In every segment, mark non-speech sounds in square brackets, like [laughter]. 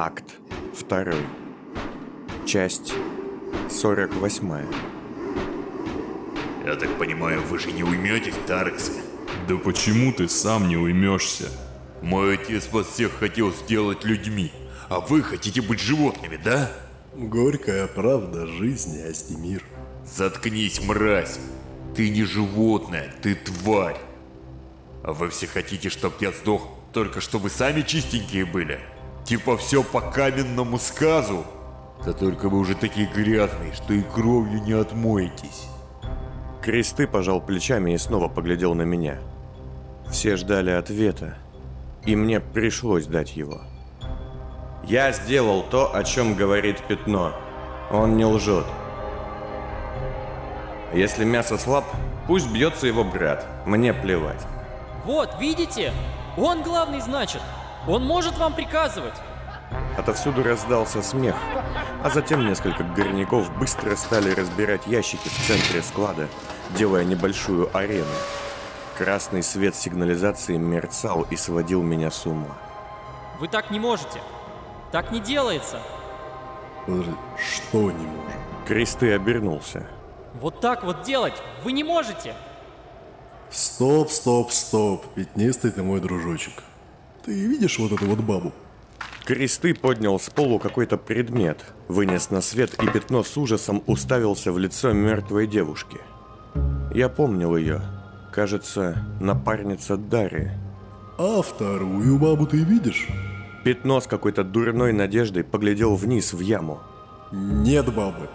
Акт 2. Часть 48. Я так понимаю, вы же не уйметесь, Тарексы? Да почему ты сам не уймешься? Мой отец вас всех хотел сделать людьми, а вы хотите быть животными, да? Горькая правда жизни, Астемир. Заткнись, мразь! Ты не животное, ты тварь! А вы все хотите, чтоб я сдох, только чтобы вы сами чистенькие были? Типа все по каменному сказу? Да только вы уже такие грязные, что и кровью не отмоетесь. Кресты пожал плечами и снова поглядел на меня. Все ждали ответа, и мне пришлось дать его. Я сделал то, о чем говорит пятно. Он не лжет. Если мясо слаб, пусть бьется его брат. Мне плевать. Вот, видите? Он главный, значит. Он может вам приказывать. Отовсюду раздался смех, а затем несколько горняков быстро стали разбирать ящики в центре склада, делая небольшую арену. Красный свет сигнализации мерцал и сводил меня с ума. Вы так не можете. Так не делается. Подожди, что не можем? Кресты обернулся. Вот так вот делать вы не можете. Стоп, стоп, стоп, пятнистый ты мой дружочек. Ты видишь вот эту вот бабу? Кресты поднял с полу какой-то предмет, вынес на свет и пятно с ужасом уставился в лицо мертвой девушки. Я помнил ее. Кажется, напарница Дарьи. А вторую бабу ты видишь? Пятно с какой-то дурной надеждой поглядел вниз в яму. Нет бабы.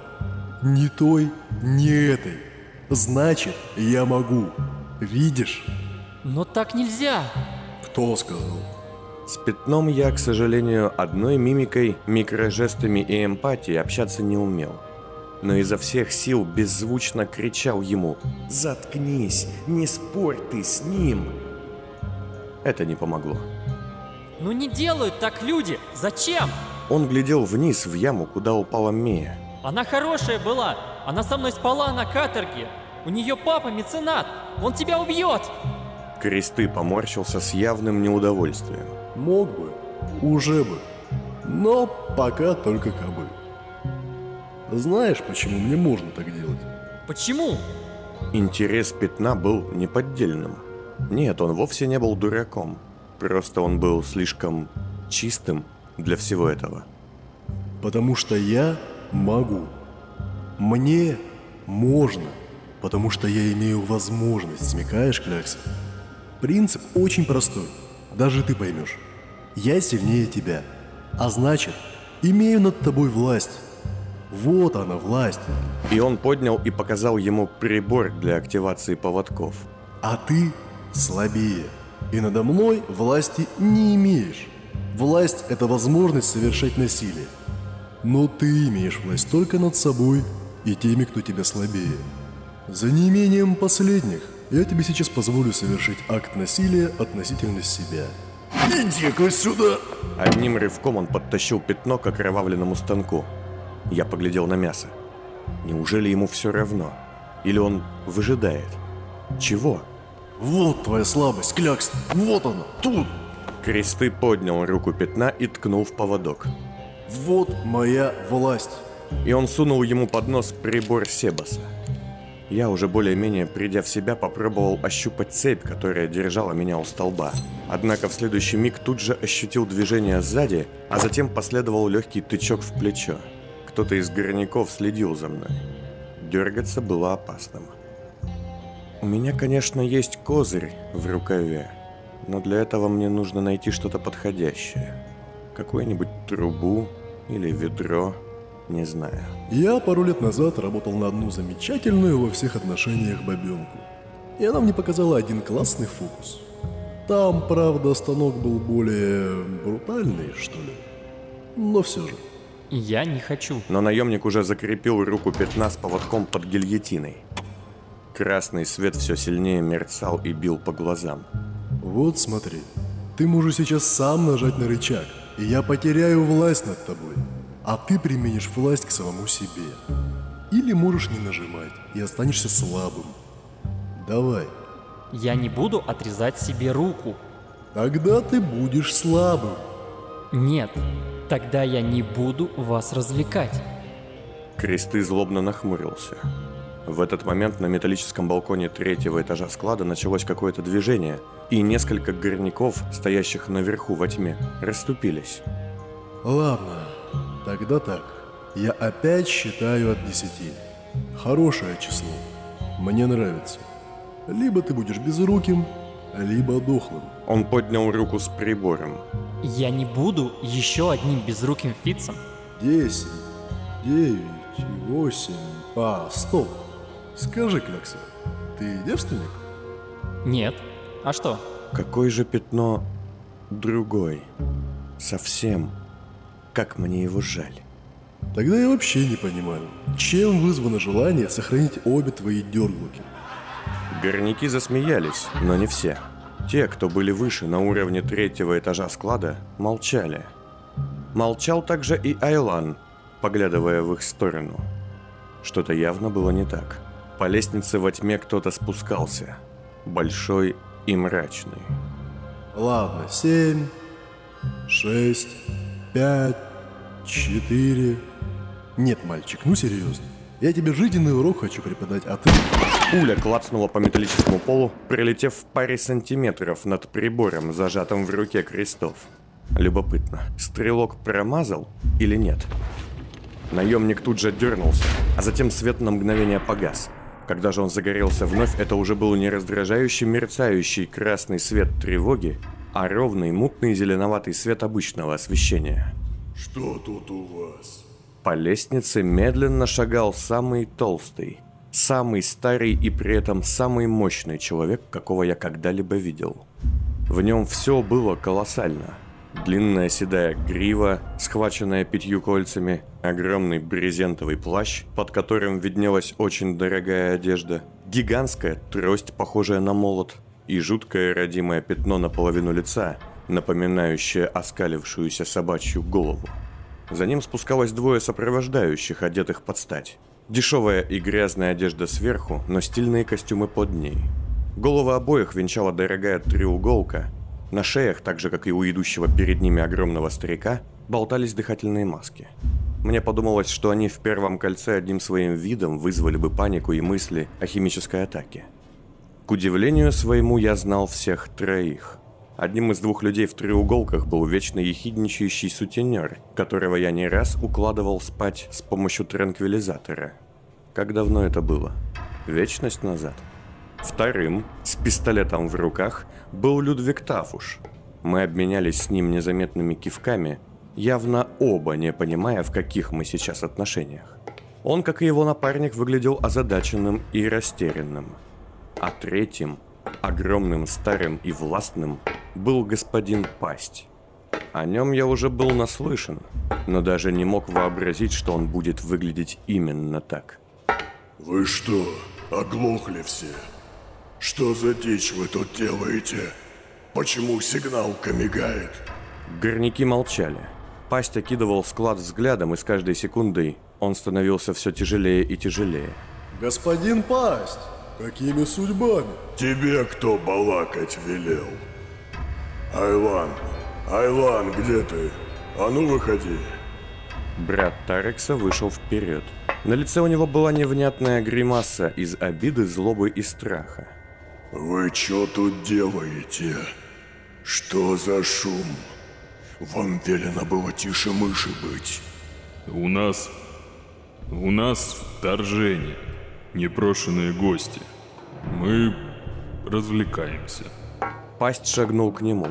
Ни той, ни этой. Значит, я могу. Видишь? Но так нельзя. Кто сказал? С пятном я, к сожалению, одной мимикой, микрожестами и эмпатией общаться не умел. Но изо всех сил беззвучно кричал ему «Заткнись! Не спорь ты с ним!» Это не помогло. Ну не делают так люди. Зачем? Он глядел вниз в яму, куда упала Мия. Она хорошая была. Она со мной спала на каторге. У нее папа меценат. Он тебя убьет. Кресты поморщился с явным неудовольствием. Мог бы, уже бы. Но пока только кобы. Знаешь, почему мне можно так делать? Почему? Интерес пятна был неподдельным. Нет, он вовсе не был дураком. Просто он был слишком чистым для всего этого. Потому что я могу. Мне можно. Потому что я имею возможность, смекаешь, Клякс? Принцип очень простой. Даже ты поймешь. Я сильнее тебя. А значит, имею над тобой власть. Вот она, власть. И он поднял и показал ему прибор для активации поводков. А ты слабее. И надо мной власти не имеешь. Власть – это возможность совершать насилие. Но ты имеешь власть только над собой и теми, кто тебя слабее. За неимением последних я тебе сейчас позволю совершить акт насилия относительно себя. Иди-ка сюда! Одним рывком он подтащил пятно к окровавленному станку. Я поглядел на мясо. Неужели ему все равно? Или он выжидает? Чего? Вот твоя слабость, Клякс! Вот она, тут! Кресты поднял руку пятна и ткнул в поводок. Вот моя власть. И он сунул ему под нос прибор Себаса. Я уже более-менее придя в себя попробовал ощупать цепь, которая держала меня у столба. Однако в следующий миг тут же ощутил движение сзади, а затем последовал легкий тычок в плечо. Кто-то из горняков следил за мной. Дергаться было опасным. У меня, конечно, есть козырь в рукаве, но для этого мне нужно найти что-то подходящее. Какую-нибудь трубу или ведро, не знаю. Я пару лет назад работал на одну замечательную во всех отношениях бабенку. И она мне показала один классный фокус. Там, правда, станок был более брутальный, что ли. Но все же. Я не хочу. Но наемник уже закрепил руку пятна с поводком под гильотиной. Красный свет все сильнее мерцал и бил по глазам. Вот смотри, ты можешь сейчас сам нажать на рычаг, и я потеряю власть над тобой, а ты применишь власть к самому себе. Или можешь не нажимать и останешься слабым. Давай. Я не буду отрезать себе руку. Тогда ты будешь слабым. Нет, Тогда я не буду вас развлекать. Кресты злобно нахмурился. В этот момент на металлическом балконе третьего этажа склада началось какое-то движение, и несколько горняков, стоящих наверху во тьме, расступились. Ладно, тогда так. Я опять считаю от десяти. Хорошее число. Мне нравится. Либо ты будешь безруким, либо дохлым. Он поднял руку с прибором. Я не буду еще одним безруким фицем. Десять, девять, восемь... А, стоп. Скажи, Клякса, ты девственник? Нет. А что? Какое же пятно другой? Совсем. Как мне его жаль. Тогда я вообще не понимаю, чем вызвано желание сохранить обе твои дерглуки. Горняки засмеялись, но не все. Те, кто были выше на уровне третьего этажа склада, молчали. Молчал также и Айлан, поглядывая в их сторону. Что-то явно было не так. По лестнице во тьме кто-то спускался. Большой и мрачный. Ладно, семь, шесть, пять, четыре... Нет, мальчик, ну серьезно. Я тебе жизненный урок хочу преподать, а ты... Пуля клацнула по металлическому полу, прилетев в паре сантиметров над прибором, зажатым в руке крестов. Любопытно, стрелок промазал или нет? Наемник тут же дернулся, а затем свет на мгновение погас. Когда же он загорелся вновь, это уже был не раздражающий мерцающий красный свет тревоги, а ровный мутный зеленоватый свет обычного освещения. Что тут у вас? По лестнице медленно шагал самый толстый, самый старый и при этом самый мощный человек, какого я когда-либо видел. В нем все было колоссально. Длинная седая грива, схваченная пятью кольцами, огромный брезентовый плащ, под которым виднелась очень дорогая одежда, гигантская трость, похожая на молот, и жуткое родимое пятно наполовину лица, напоминающее оскалившуюся собачью голову. За ним спускалось двое сопровождающих, одетых под стать. Дешевая и грязная одежда сверху, но стильные костюмы под ней. Головы обоих венчала дорогая треуголка. На шеях, так же как и у идущего перед ними огромного старика, болтались дыхательные маски. Мне подумалось, что они в первом кольце одним своим видом вызвали бы панику и мысли о химической атаке. К удивлению своему я знал всех троих. Одним из двух людей в треуголках был вечно ехидничающий сутенер, которого я не раз укладывал спать с помощью транквилизатора. Как давно это было? Вечность назад. Вторым, с пистолетом в руках, был Людвиг Тафуш. Мы обменялись с ним незаметными кивками, явно оба не понимая, в каких мы сейчас отношениях. Он, как и его напарник, выглядел озадаченным и растерянным. А третьим, огромным, старым и властным, был господин Пасть. О нем я уже был наслышан, но даже не мог вообразить, что он будет выглядеть именно так. Вы что, оглохли все? Что за дичь вы тут делаете? Почему сигналка мигает? Горняки молчали. Пасть окидывал склад взглядом, и с каждой секундой он становился все тяжелее и тяжелее. Господин Пасть, какими судьбами? Тебе кто балакать велел? Айлан, Айлан, где ты? А ну выходи. Брат Тарекса вышел вперед. На лице у него была невнятная гримаса из обиды, злобы и страха. Вы что тут делаете? Что за шум? Вам велено было тише мыши быть. У нас... У нас вторжение. Непрошенные гости. Мы развлекаемся. Пасть шагнул к нему.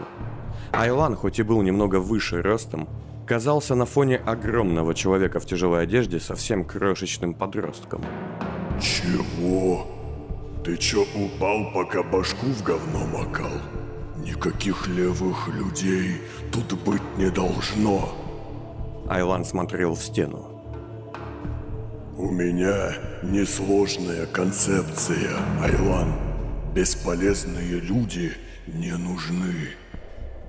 Айлан, хоть и был немного выше ростом, казался на фоне огромного человека в тяжелой одежде совсем крошечным подростком. Чего? Ты чё упал, пока башку в говно макал? Никаких левых людей тут быть не должно. Айлан смотрел в стену. У меня несложная концепция, Айлан. Бесполезные люди не нужны.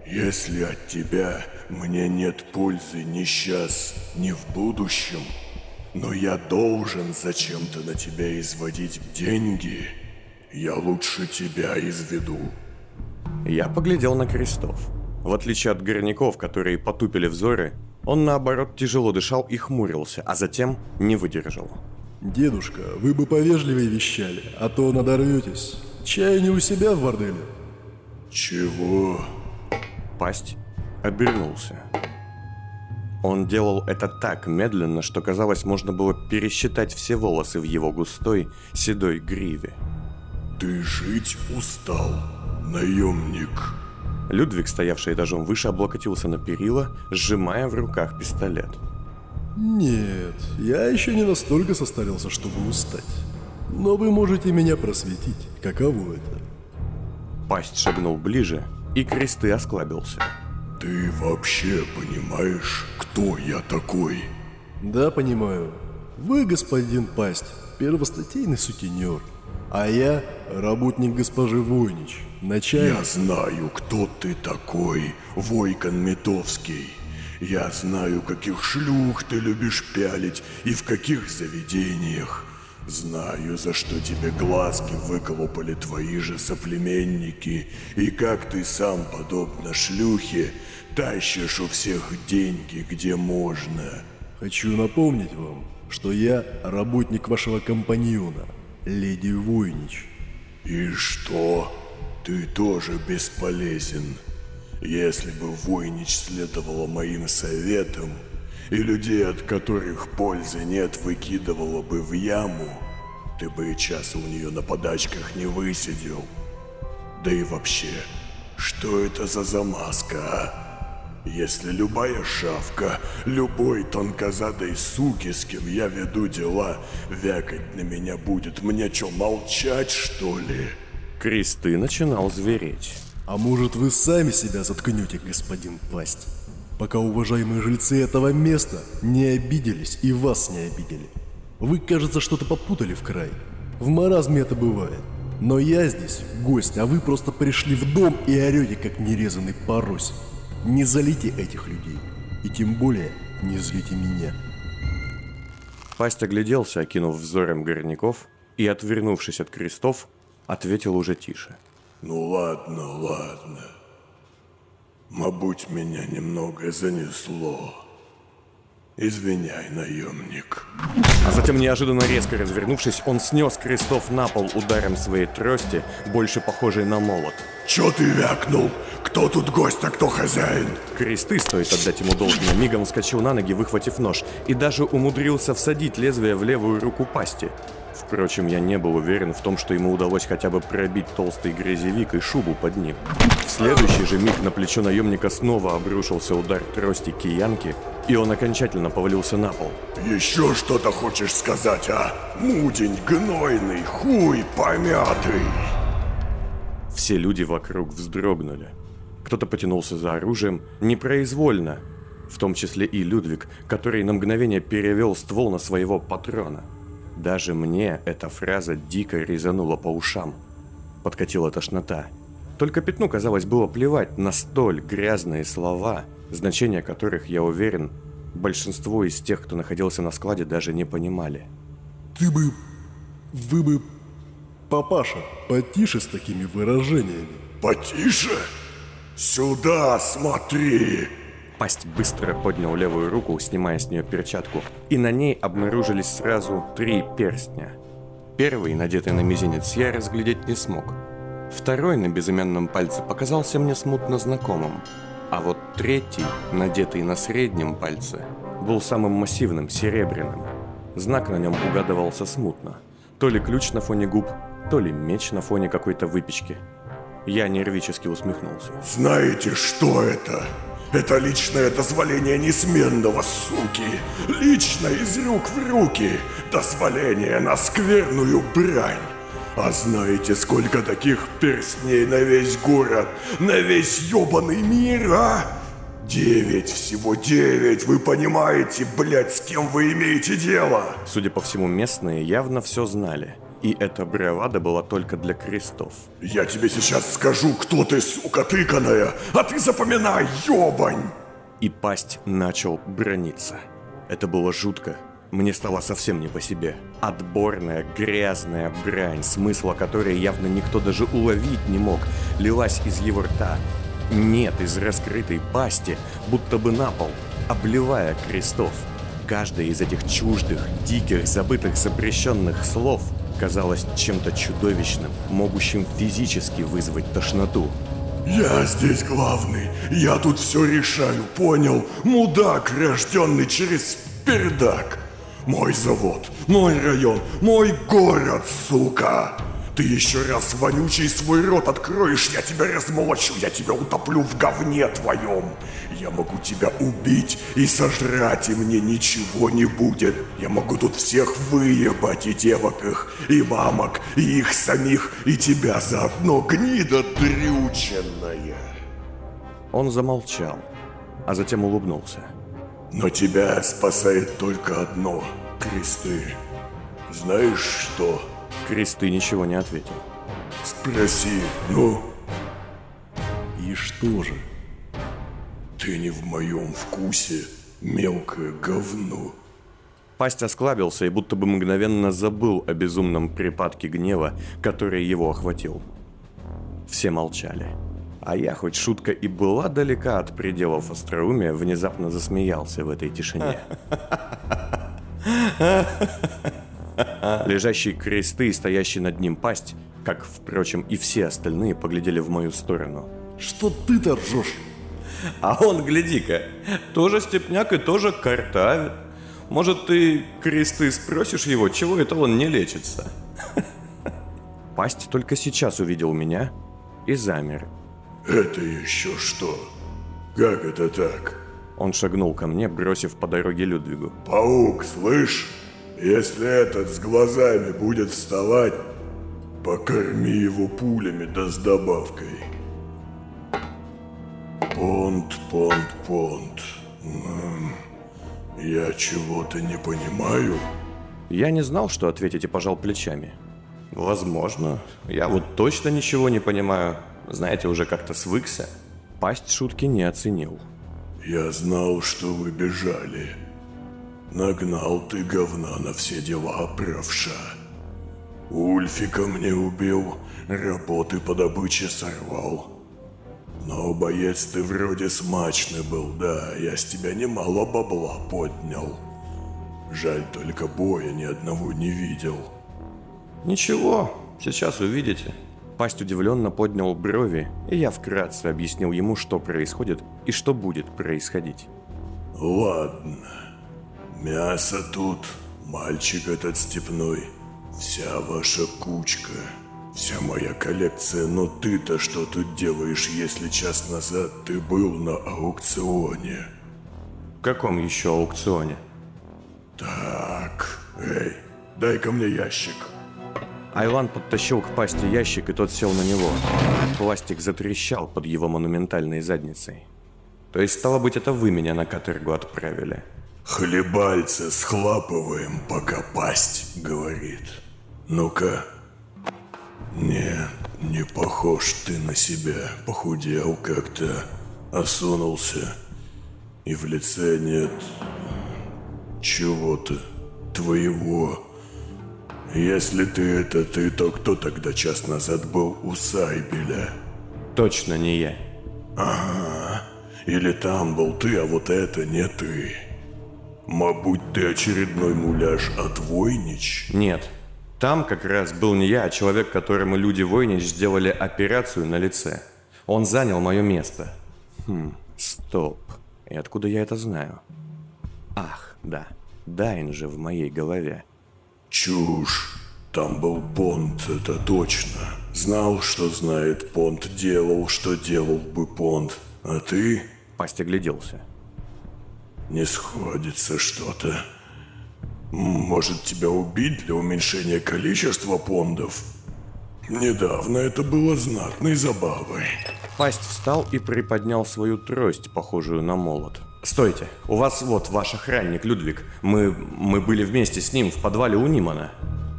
Если от тебя мне нет пользы ни сейчас, ни в будущем, но я должен зачем-то на тебя изводить деньги, я лучше тебя изведу. Я поглядел на крестов. В отличие от горняков, которые потупили взоры, Он, наоборот, тяжело дышал и хмурился, а затем не выдержал. Дедушка, вы бы повежливее вещали, а то надорветесь. Чай не у себя в борделе. Чего? Пасть обернулся. Он делал это так медленно, что казалось, можно было пересчитать все волосы в его густой, седой гриве. Ты жить устал, наемник. Людвиг, стоявший этажом выше, облокотился на перила, сжимая в руках пистолет. Нет, я еще не настолько состарился, чтобы устать. Но вы можете меня просветить, каково это. Пасть шагнул ближе, и кресты осклабился. Ты вообще понимаешь, кто я такой? Да, понимаю. Вы, господин Пасть, первостатейный сутенер. А я работник госпожи Войнич, начальник... Я знаю, кто ты такой, Войкон Метовский. Я знаю, каких шлюх ты любишь пялить и в каких заведениях. Знаю, за что тебе глазки выколупали твои же соплеменники, и как ты сам, подобно шлюхе, тащишь у всех деньги, где можно. Хочу напомнить вам, что я работник вашего компаньона, леди Войнич. И что? Ты тоже бесполезен. Если бы Войнич следовала моим советам, и людей, от которых пользы нет, выкидывала бы в яму, ты бы и часа у нее на подачках не высидел. Да и вообще, что это за замазка, а? Если любая шавка, любой тонкозадой суки, с кем я веду дела, вякать на меня будет, мне что, молчать, что ли? Кресты начинал звереть. А может вы сами себя заткнете, господин Пасть? Пока уважаемые жильцы этого места не обиделись и вас не обидели. Вы, кажется, что-то попутали в край. В маразме это бывает. Но я здесь гость, а вы просто пришли в дом и орете, как нерезанный порось. Не залите этих людей. И тем более не злите меня. Пасть огляделся, окинув взором горняков, и, отвернувшись от крестов, ответил уже тише. Ну ладно, ладно. Мабуть, меня немного занесло. Извиняй, наемник. А затем, неожиданно резко развернувшись, он снес крестов на пол ударом своей трости, больше похожей на молот. Чё ты вякнул? Кто тут гость, а кто хозяин? Кресты, стоит отдать ему должное, мигом вскочил на ноги, выхватив нож, и даже умудрился всадить лезвие в левую руку пасти. Впрочем, я не был уверен в том, что ему удалось хотя бы пробить толстый грязевик и шубу под ним. В следующий же миг на плечо наемника снова обрушился удар трости киянки, и он окончательно повалился на пол. Еще что-то хочешь сказать, а? Мудень гнойный, хуй помятый. Все люди вокруг вздрогнули. Кто-то потянулся за оружием непроизвольно, в том числе и Людвиг, который на мгновение перевел ствол на своего патрона. Даже мне эта фраза дико резанула по ушам. Подкатила тошнота. Только пятну, казалось, было плевать на столь грязные слова, значения которых, я уверен, большинство из тех, кто находился на складе, даже не понимали. Ты бы... Вы бы... Папаша, потише с такими выражениями. Потише? Сюда смотри! Пасть быстро поднял левую руку, снимая с нее перчатку, и на ней обнаружились сразу три перстня. Первый, надетый на мизинец, я разглядеть не смог. Второй на безымянном пальце показался мне смутно знакомым. А вот третий, надетый на среднем пальце, был самым массивным, серебряным. Знак на нем угадывался смутно. То ли ключ на фоне губ, то ли меч на фоне какой-то выпечки. Я нервически усмехнулся. Знаете, что это? Это личное дозволение несменного, суки. Лично из рук в руки. Дозволение на скверную брань. А знаете, сколько таких перстней на весь город, на весь ёбаный мир, а? Девять, всего девять, вы понимаете, блядь, с кем вы имеете дело? Судя по всему, местные явно все знали. И эта бравада была только для крестов. Я тебе сейчас скажу, кто ты, сука тыканая, а ты запоминай, ёбань! И пасть начал брониться. Это было жутко. Мне стало совсем не по себе. Отборная, грязная брань, смысла которой явно никто даже уловить не мог, лилась из его рта. Нет, из раскрытой пасти, будто бы на пол. обливая крестов. Каждое из этих чуждых, диких, забытых, запрещенных слов казалось чем-то чудовищным, могущим физически вызвать тошноту. Я здесь главный, я тут все решаю, понял? Мудак, рожденный через передак. Мой завод, мой район, мой город, сука! Ты еще раз вонючий свой рот откроешь, я тебя размолочу, я тебя утоплю в говне твоем. Я могу тебя убить и сожрать, и мне ничего не будет. Я могу тут всех выебать, и девок их, и мамок, и их самих, и тебя заодно, гнида дрюченная. Он замолчал, а затем улыбнулся. Но тебя спасает только одно — кресты. Знаешь что? Кресты ничего не ответил. Спроси, ну, И что же? ты не в моем вкусе, мелкое говно. Пасть осклабился и будто бы мгновенно забыл о безумном припадке гнева, который его охватил. Все молчали. А я, хоть шутка и была далека от пределов остроумия, внезапно засмеялся в этой тишине. [laughs] [laughs] Лежащие кресты и стоящий над ним пасть, как, впрочем, и все остальные, поглядели в мою сторону. Что ты-то ржешь? А он, гляди-ка, тоже степняк и тоже картавит. Может, ты кресты спросишь его, чего это он не лечится? [laughs] Пасть только сейчас увидел меня и замер. Это еще что? Как это так? Он шагнул ко мне, бросив по дороге Людвигу. Паук, слышь? Если этот с глазами будет вставать, покорми его пулями да с добавкой. Понт, понт, понт. М, Я чего-то не понимаю. Я не знал, что ответить и пожал плечами. Возможно. Я вот точно ничего не понимаю. Знаете, уже как-то свыкся. Пасть шутки не оценил. Я знал, что вы бежали. Нагнал ты говна на все дела, правша. Ульфика мне убил, работы по добыче сорвал. Но боец ты вроде смачный был, да, я с тебя немало бабла поднял. Жаль, только боя ни одного не видел. Ничего, сейчас увидите. Пасть удивленно поднял брови, и я вкратце объяснил ему, что происходит и что будет происходить. Ладно. Мясо тут, мальчик этот степной. Вся ваша кучка. Вся моя коллекция, но ты-то что тут делаешь, если час назад ты был на аукционе? В каком еще аукционе? Так, эй, дай-ка мне ящик. Айлан подтащил к пасти ящик, и тот сел на него. Пластик затрещал под его монументальной задницей. То есть, стало быть, это вы меня на каторгу отправили. Хлебальца схлапываем, пока пасть говорит. Ну-ка. Нет, не похож ты на себя. Похудел как-то, осунулся. И в лице нет чего-то твоего. Если ты это ты, то кто тогда час назад был у Сайбеля? Точно не я. Или там был ты, а вот это не ты? Мабуть, ты очередной муляж от Войнич? Нет. Там как раз был не я, а человек, которому люди Войнич сделали операцию на лице. Он занял мое место. Хм, стоп. И откуда я это знаю? Ах, да. Дайн же в моей голове. Чушь. Там был Понт, это точно. Знал, что знает Понт, делал, что делал бы Понт. А ты? Пасть огляделся. Не сходится что-то. Может, тебя убить для уменьшения количества пондов? Недавно это было знатной забавой. Пасть встал и приподнял свою трость, похожую на молот. «Стойте! У вас вот ваш охранник Людвиг. Мы, мы были вместе с ним в подвале у Нимана.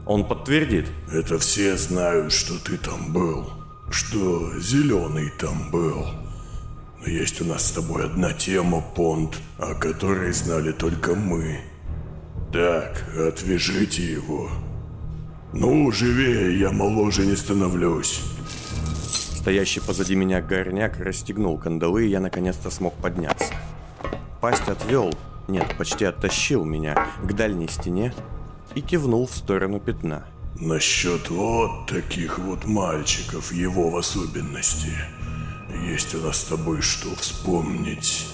Он подтвердит». Это все знают, что ты там был. Что зеленый там был. Но есть у нас с тобой одна тема, Понт, о которой знали только мы. Так, отвяжите его. Ну, живее, я моложе не становлюсь. Стоящий позади меня горняк расстегнул кандалы, и я наконец-то смог подняться. пасть отвел, нет, почти оттащил меня к дальней стене и кивнул в сторону пятна. Насчет вот таких вот мальчиков, его в особенности, есть у нас с тобой что вспомнить.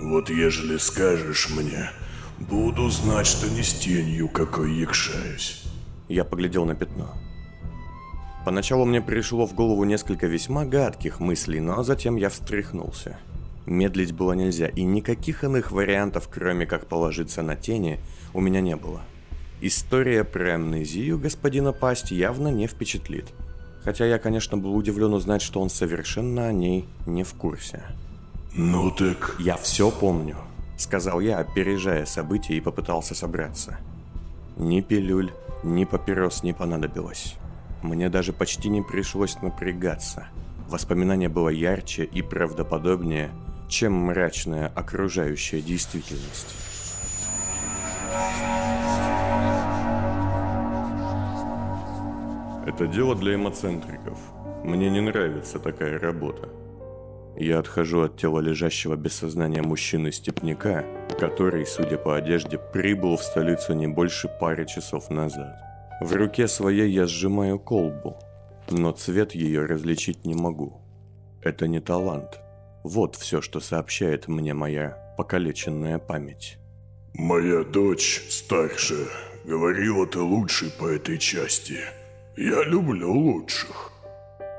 Вот ежели скажешь мне, буду знать, что не с тенью какой якшаюсь. Я поглядел на пятно. Поначалу мне пришло в голову несколько весьма гадких мыслей, но затем я встряхнулся. Медлить было нельзя, и никаких иных вариантов, кроме как положиться на тени, у меня не было. История про амнезию господина Пасть явно не впечатлит. Хотя я, конечно, был удивлен узнать, что он совершенно о ней не в курсе. Ну так... «Я все помню», — сказал я, опережая события и попытался собраться. Ни пилюль, ни папирос не понадобилось. Мне даже почти не пришлось напрягаться. Воспоминание было ярче и правдоподобнее, чем мрачная окружающая действительность. Это дело для эмоцентриков. Мне не нравится такая работа. Я отхожу от тела лежащего без сознания мужчины-степняка, который, судя по одежде, прибыл в столицу не больше пары часов назад. В руке своей я сжимаю колбу, но цвет ее различить не могу. Это не талант. Вот все, что сообщает мне моя покалеченная память. Моя дочь, старшая, говорила ты лучший по этой части. Я люблю лучших.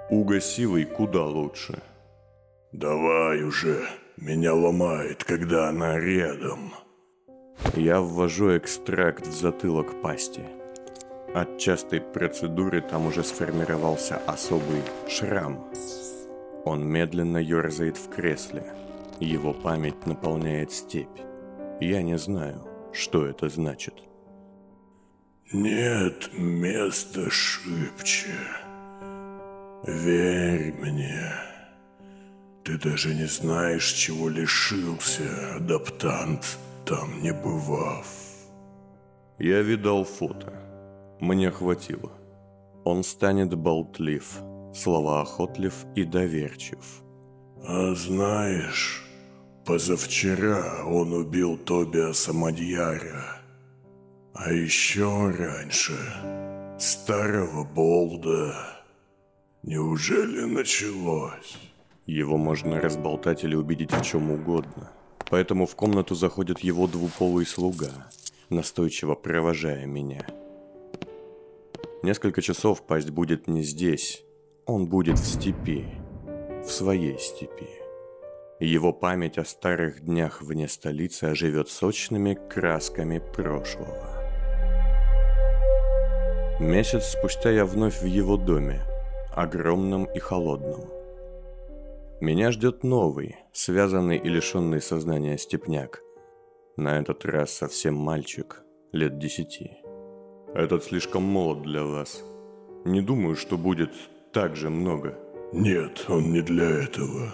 Уга силой куда лучше. Давай уже, меня ломает, когда она рядом. Я ввожу экстракт в затылок пасти. От частой процедуры там уже сформировался особый шрам. Он медленно ерзает в кресле. Его память наполняет степь. Я не знаю, что это значит. Нет места шибче. Верь мне. Ты даже не знаешь, чего лишился, адаптант, там не бывав. Я видал фото. Мне хватило. Он станет болтлив, словоохотлив и доверчив. А знаешь, позавчера он убил Тобиаса Мадьяра. А еще раньше старого Болда. Неужели началось? Его можно разболтать или убедить в чем угодно. Поэтому в комнату заходит его двуполый слуга, настойчиво провожая меня. Несколько часов пасть будет не здесь, он будет в степи, в своей степи. Его память о старых днях вне столицы оживет сочными красками прошлого. Месяц спустя я вновь в его доме, огромном и холодном. Меня ждет новый, связанный и лишенный сознания степняк. На этот раз совсем мальчик, лет десяти. Этот слишком молод для вас. Не думаю, что будет так же много. Нет, он не для этого.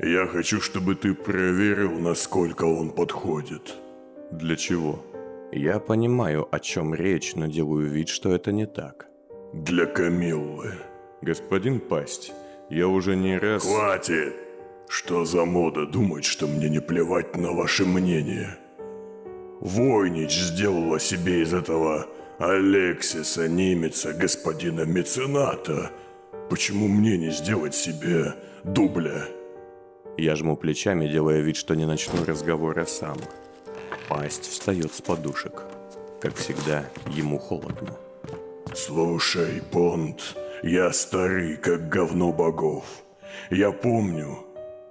Я хочу, чтобы ты проверил, насколько он подходит. Для чего? Я понимаю, о чем речь, но делаю вид, что это не так. Для Камиллы. Господин Пасть, я уже не раз... Хватит! Что за мода думать, что мне не плевать на ваше мнение? Войнич сделала себе из этого Алексиса Немеца, господина мецената. Почему мне не сделать себе дубля? Я жму плечами, делая вид, что не начну разговора сам. Пасть встает с подушек. Как всегда, ему холодно. Слушай, Бонд, я старый, как говно богов. Я помню,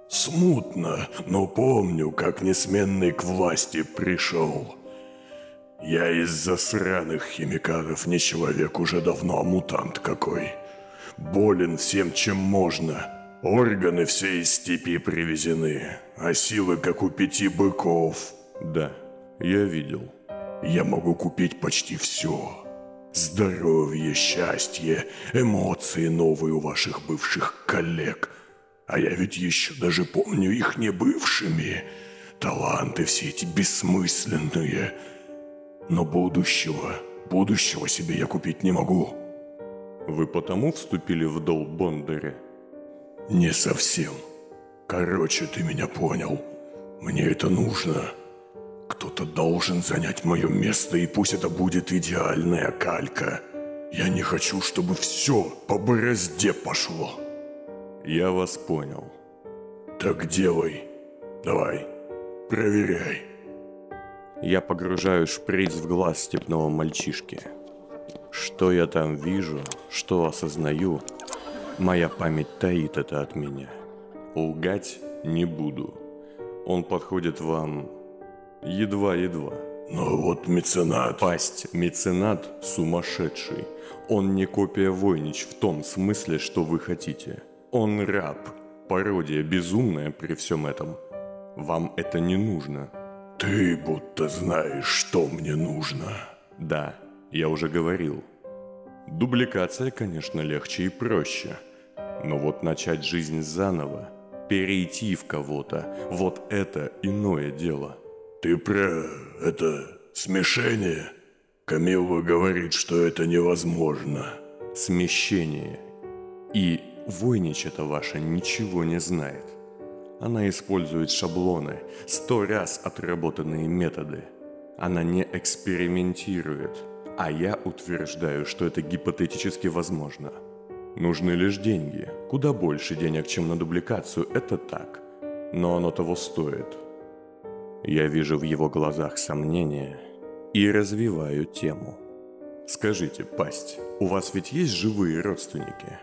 смутно, но помню, как несменный к власти пришел. Я из-за сраных химикатов не человек уже давно, а мутант какой. Болен всем, чем можно. Органы все из степи привезены, а силы, как у пяти быков. Да, я видел. Я могу купить почти все. Здоровье, счастье, эмоции новые у ваших бывших коллег. А я ведь еще даже помню их не бывшими. Таланты все эти бессмысленные – но будущего, будущего себе я купить не могу. Вы потому вступили в долг Бондаря? Не совсем. Короче, ты меня понял. Мне это нужно. Кто-то должен занять мое место, и пусть это будет идеальная калька. Я не хочу, чтобы все по борозде пошло. Я вас понял. Так делай. Давай, проверяй. Я погружаю шприц в глаз степного мальчишки. Что я там вижу, что осознаю, моя память таит это от меня. Лгать не буду. Он подходит вам едва-едва. Но вот меценат... Пасть меценат сумасшедший. Он не копия Войнич в том смысле, что вы хотите. Он раб, пародия безумная при всем этом. Вам это не нужно. Ты будто знаешь, что мне нужно. Да, я уже говорил. Дубликация, конечно, легче и проще. Но вот начать жизнь заново, перейти в кого-то, вот это иное дело. Ты про это смешение? Камилла говорит, что это невозможно. Смещение. И Войнич это ваша ничего не знает. Она использует шаблоны, сто раз отработанные методы. Она не экспериментирует, а я утверждаю, что это гипотетически возможно. Нужны лишь деньги. Куда больше денег, чем на дубликацию, это так. Но оно того стоит. Я вижу в его глазах сомнения и развиваю тему. Скажите, пасть, у вас ведь есть живые родственники?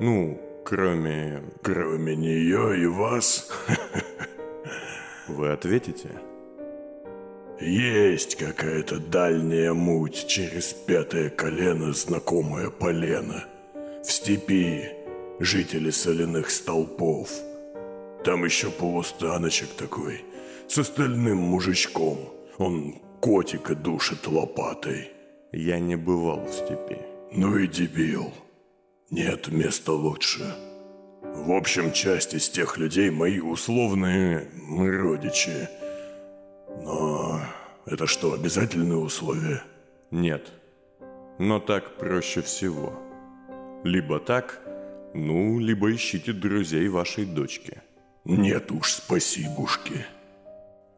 Ну, кроме... Кроме нее и вас, [laughs] Вы ответите? есть какая-то дальняя муть через пятое колено, знакомое полено. В степи жители соляных столпов. Там еще полустаночек такой, с остальным мужичком. Он котика душит лопатой. Я не бывал в степи. Ну и дебил. Нет места лучше. В общем, часть из тех людей мои условные родичи. Но это что, обязательные условия? Нет. Но так проще всего. Либо так, ну, либо ищите друзей вашей дочки. Нет уж, спасибушки.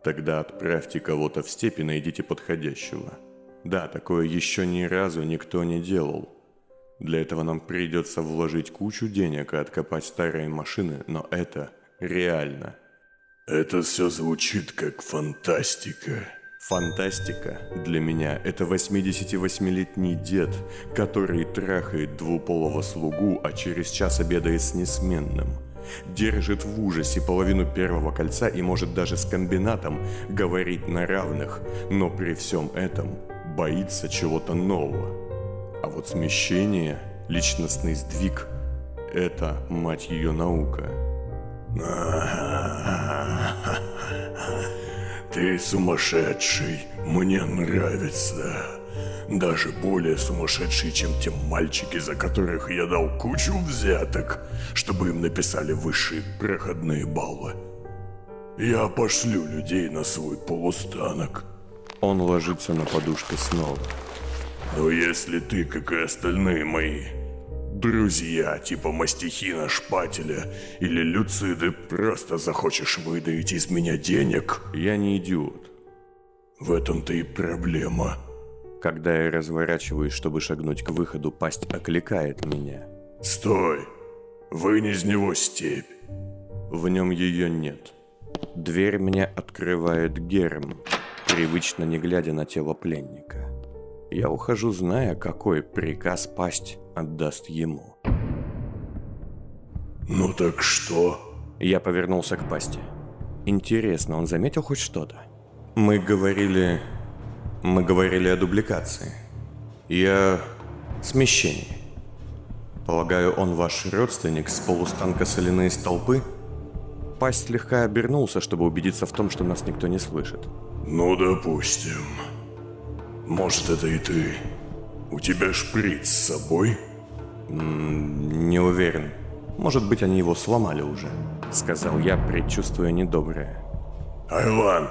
Тогда отправьте кого-то в степи, найдите подходящего. Да, такое еще ни разу никто не делал. Для этого нам придется вложить кучу денег и откопать старые машины, но это реально. Это все звучит как фантастика. Фантастика для меня – это 88-летний дед, который трахает двуполого слугу, а через час обедает с несменным. Держит в ужасе половину первого кольца и может даже с комбинатом говорить на равных, но при всем этом боится чего-то нового. А вот смещение, личностный сдвиг – это, мать ее, наука. Ты сумасшедший, мне нравится. Даже более сумасшедший, чем те мальчики, за которых я дал кучу взяток, чтобы им написали высшие проходные баллы. Я пошлю людей на свой полустанок. Он ложится на подушку снова. Но если ты, как и остальные мои друзья, типа Мастихина, Шпателя или Люциды, просто захочешь выдавить из меня денег, Я не идиот. в этом-то и проблема. Когда я разворачиваюсь, чтобы шагнуть к выходу, пасть окликает меня. Стой! Вынь из него степь. В нем ее нет. Дверь мне открывает Герм, привычно не глядя на тело пленника. Я ухожу, зная, какой приказ пасть отдаст ему. Ну так что? Я повернулся к пасти. Интересно, он заметил хоть что-то? Мы говорили... Мы говорили о дубликации. И о смещении. Полагаю, он ваш родственник с полустанка соляные столпы? Пасть слегка обернулся, чтобы убедиться в том, что нас никто не слышит. Ну, допустим. Может, это и ты. У тебя шприц с собой? Не уверен. Может быть, они его сломали уже. Сказал я, предчувствуя недоброе. Айлан,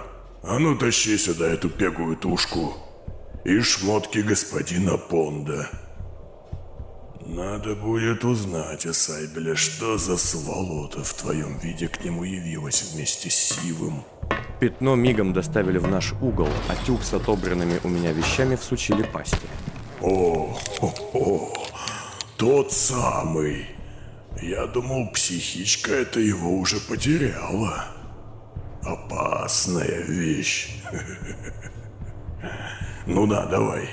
а ну тащи сюда эту пегую тушку и шмотки господина Понда. Надо будет узнать о Сайбеле, что за сволота в твоем виде к нему явилась вместе с Сивым. Пятно мигом доставили в наш угол, а тюк с отобранными у меня вещами всучили пасти. О, хо, хо, тот самый. Я думал, психичка это его уже потеряла. Опасная вещь. Ну да, давай.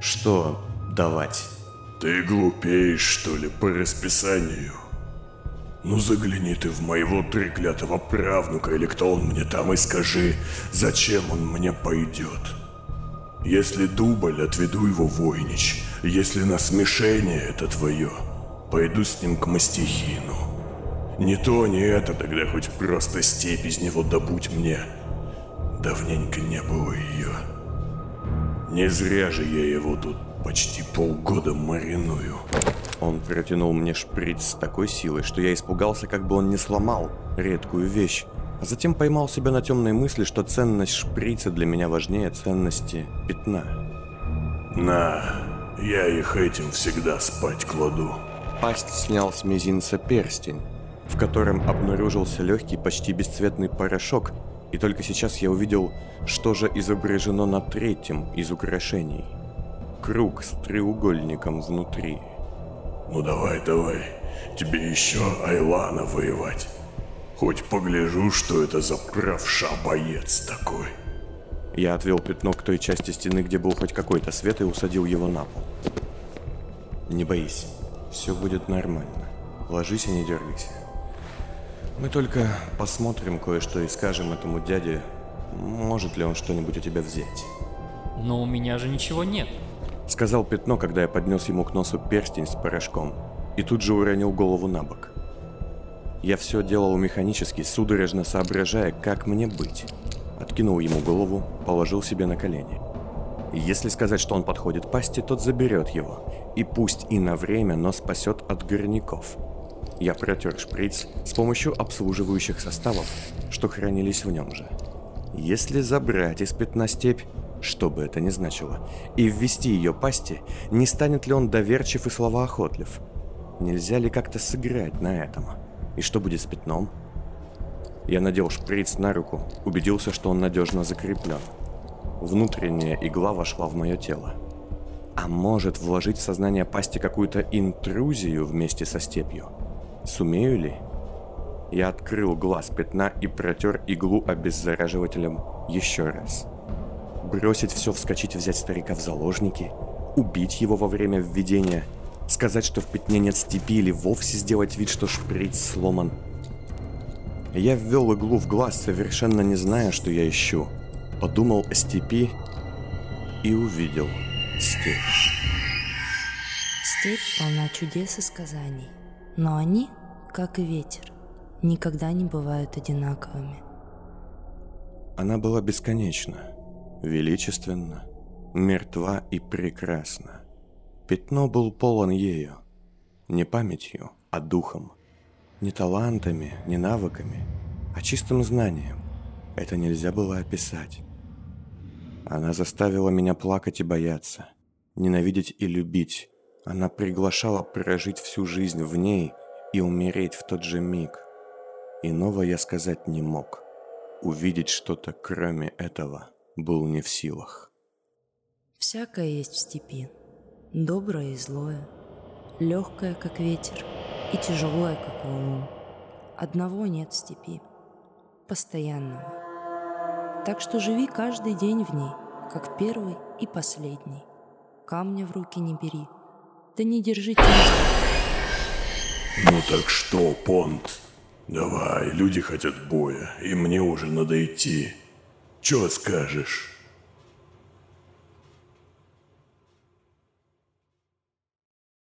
Что давать? Ты глупеешь, что ли, по расписанию? Ну загляни ты в моего треклятого правнука или кто он мне там и скажи, зачем он мне пойдет. Если дубль, отведу его Войнич. Если на смешение это твое, пойду с ним к мастихину. Не то, не это, тогда хоть просто степь из него добудь мне. Давненько не было ее. Не зря же я его тут почти полгода мариную. Он протянул мне шприц с такой силой, что я испугался, как бы он не сломал редкую вещь, а затем поймал себя на темной мысли, что ценность шприца для меня важнее ценности пятна. На, я их этим всегда спать кладу. Пасть снял с мизинца перстень, в котором обнаружился легкий, почти бесцветный порошок, и только сейчас я увидел, что же изображено на третьем из украшений. Круг с треугольником внутри. Ну давай, давай, тебе еще Айлана воевать. Хоть погляжу, что это за правша боец такой. Я отвел пятно к той части стены, где был хоть какой-то свет, и усадил его на пол. Не боись, все будет нормально. Ложись и не дергайся. Мы только посмотрим кое-что и скажем этому дяде, может ли он что-нибудь у тебя взять. Но у меня же ничего нет. Сказал пятно, когда я поднес ему к носу перстень с порошком, и тут же уронил голову на бок. Я все делал механически, судорожно соображая, как мне быть. Откинул ему голову, положил себе на колени. Если сказать, что он подходит пасти, тот заберет его. И пусть и на время, но спасет от горняков. Я протер шприц с помощью обслуживающих составов, что хранились в нем же. Если забрать из пятна степь, что бы это ни значило, и ввести ее пасти, не станет ли он доверчив и словоохотлив? Нельзя ли как-то сыграть на этом? И что будет с пятном? Я надел шприц на руку, убедился, что он надежно закреплен. Внутренняя игла вошла в мое тело. А может вложить в сознание пасти какую-то интрузию вместе со степью? Сумею ли? Я открыл глаз пятна и протер иглу обеззараживателем еще раз. Бросить все, вскочить, взять старика в заложники, убить его во время введения, сказать, что в пятне нет степи или вовсе сделать вид, что шприц сломан. Я ввел иглу в глаз, совершенно не зная, что я ищу. Подумал о степи и увидел степь. Степь полна чудес и сказаний, но они, как и ветер, никогда не бывают одинаковыми. Она была бесконечна, величественна, мертва и прекрасна. Пятно был полон ею, не памятью, а духом, не талантами, не навыками, а чистым знанием. Это нельзя было описать. Она заставила меня плакать и бояться, ненавидеть и любить. Она приглашала прожить всю жизнь в ней и умереть в тот же миг. Иного я сказать не мог. Увидеть что-то кроме этого был не в силах. Всякое есть в степи, доброе и злое, легкое, как ветер, и тяжелое, как валун. Одного нет в степи, постоянного. Так что живи каждый день в ней, как первый и последний. Камня в руки не бери, да не держи тебя. Ну так что, Понт? Давай, люди хотят боя, и мне уже надо идти. Чё скажешь?